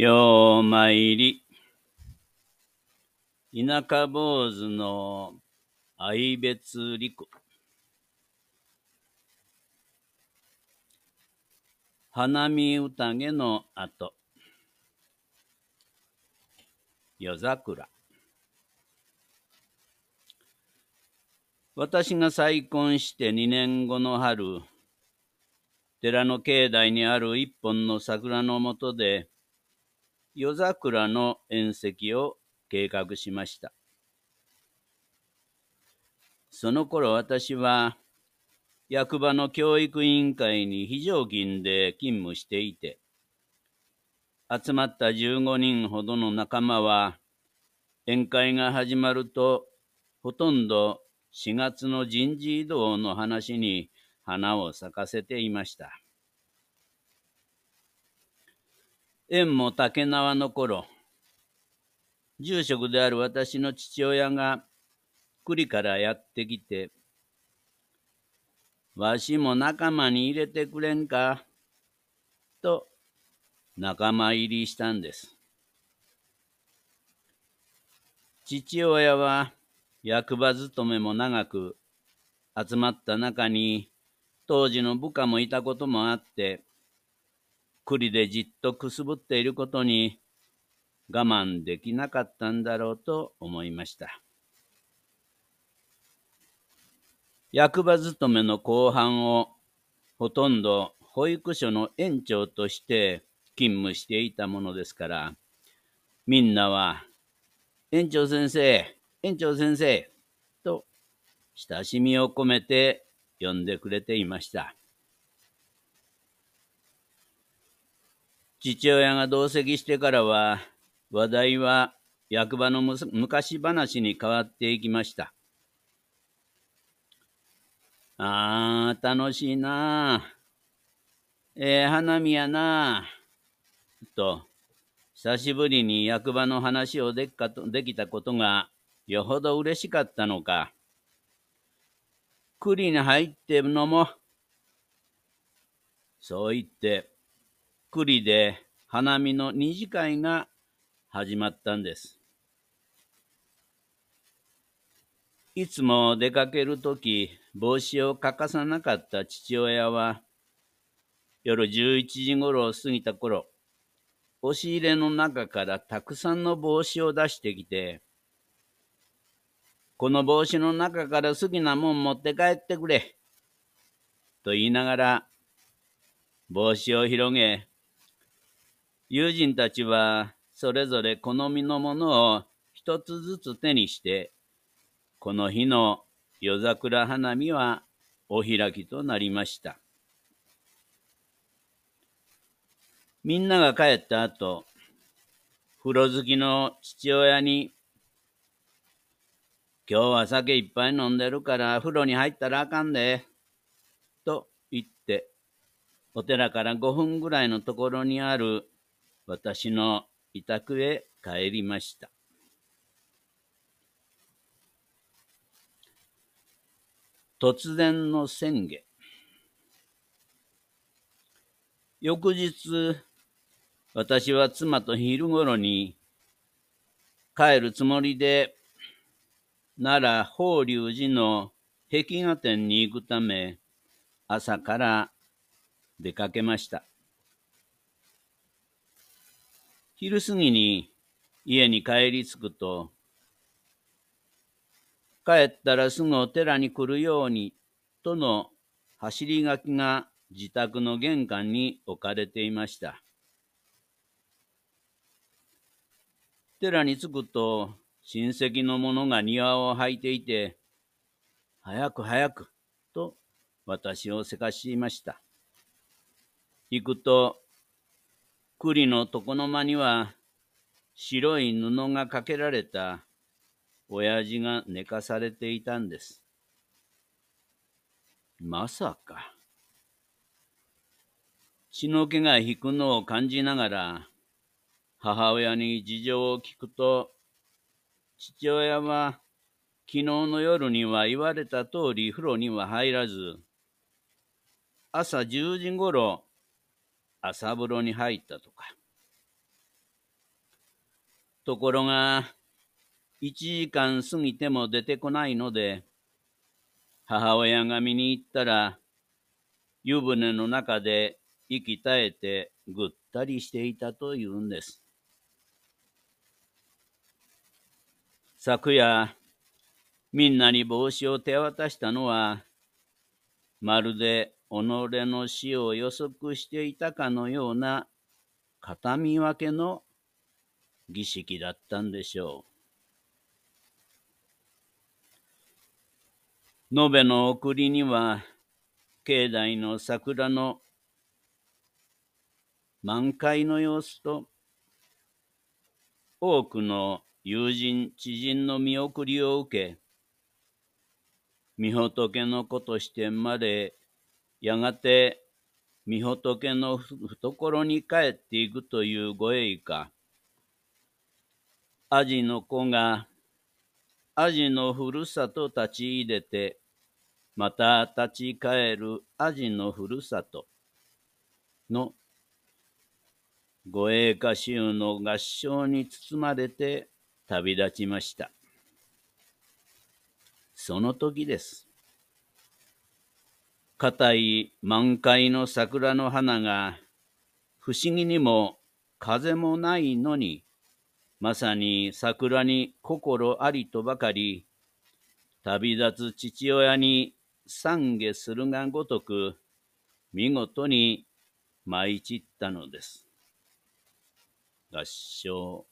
ようまいり。田舎坊主の愛別陸。花見宴の後。夜桜。私が再婚して二年後の春、寺の境内にある一本の桜の下で、夜桜の宴席を計画しました。その頃私は役場の教育委員会に非常勤で勤務していて、集まった15人ほどの仲間は、宴会が始まると、ほとんど4月の人事異動の話に花を咲かせていました。縁も竹縄の頃、住職である私の父親が栗からやってきて、わしも仲間に入れてくれんか、と仲間入りしたんです。父親は役場勤めも長く集まった中に当時の部下もいたこともあって、栗でじっとくすぶっていることに我慢できなかったんだろうと思いました。役場勤めの後半をほとんど保育所の園長として勤務していたものですから、みんなは、園長先生、園長先生、と親しみを込めて呼んでくれていました。父親が同席してからは、話題は役場の昔話に変わっていきました。ああ、楽しいなあ。ええー、花見やなあ。と、久しぶりに役場の話をできかとできたことがよほど嬉しかったのか。栗に入ってるのも、そう言って、栗で花見の二次会が始まったんです。いつも出かけるとき帽子を欠かさなかった父親は、夜11時ごろを過ぎた頃、押し入れの中からたくさんの帽子を出してきて、この帽子の中から好きなもん持って帰ってくれ。と言いながら、帽子を広げ、友人たちはそれぞれ好みのものを一つずつ手にして、この日の夜桜花見はお開きとなりました。みんなが帰った後、風呂好きの父親に、今日は酒いっぱい飲んでるから風呂に入ったらあかんで、と言って、お寺から5分ぐらいのところにある私の委託へ帰りました。突然の宣言。翌日、私は妻と昼ごろに帰るつもりで、奈良法隆寺の壁画展に行くため、朝から出かけました。昼過ぎに家に帰り着くと、帰ったらすぐお寺に来るようにとの走り書きが自宅の玄関に置かれていました。寺に着くと親戚の者が庭を履いていて、早く早くと私をせかしました。行くと栗の床の間には白い布がかけられた親父が寝かされていたんです。まさか。血の気が引くのを感じながら母親に事情を聞くと父親は昨日の夜には言われた通り風呂には入らず朝10時ごろ朝風呂に入ったとか。ところが、一時間過ぎても出てこないので、母親が見に行ったら、湯船の中で息絶えてぐったりしていたというんです。昨夜、みんなに帽子を手渡したのは、まるで己の死を予測していたかのような形見分けの儀式だったんでしょう。延べの送りには、境内の桜の満開の様子と、多くの友人、知人の見送りを受け、御仏の子として生まで、やがて御仏の懐に帰っていくというご栄華。アジの子がアジのふるさと立ち入れて、また立ち返るアジのふるさとの護衛歌集の合唱に包まれて旅立ちました。その時です。硬い満開の桜の花が不思議にも風もないのにまさに桜に心ありとばかり旅立つ父親に懺悔するがごとく見事に舞い散ったのです。合唱